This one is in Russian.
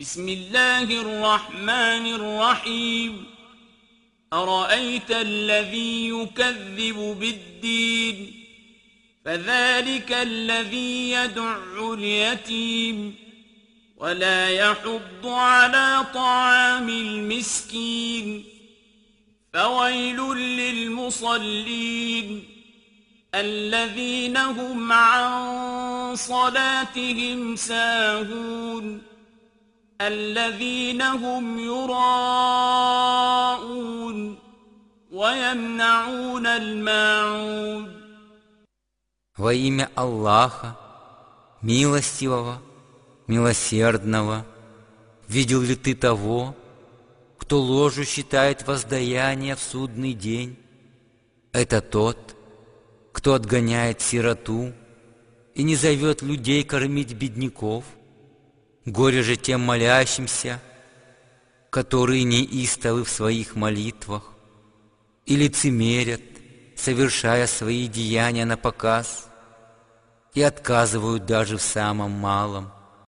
بسم الله الرحمن الرحيم. أرأيت الذي يكذب بالدين؟ فذلك الذي يدع اليتيم. ولا يحض على طعام المسكين. فويل للمصلين. الذين هم عن صلاتهم ساهون. الذين هم يراءون ويمنعون الماعون Во имя Аллаха, милостивого, милосердного, видел ли ты того, кто ложу считает воздаяние в судный день? Это тот, кто отгоняет сироту и не зовет людей кормить бедняков. Горе же тем молящимся, которые неистовы в своих молитвах и лицемерят, совершая свои деяния на показ – и отказывают даже в самом малом –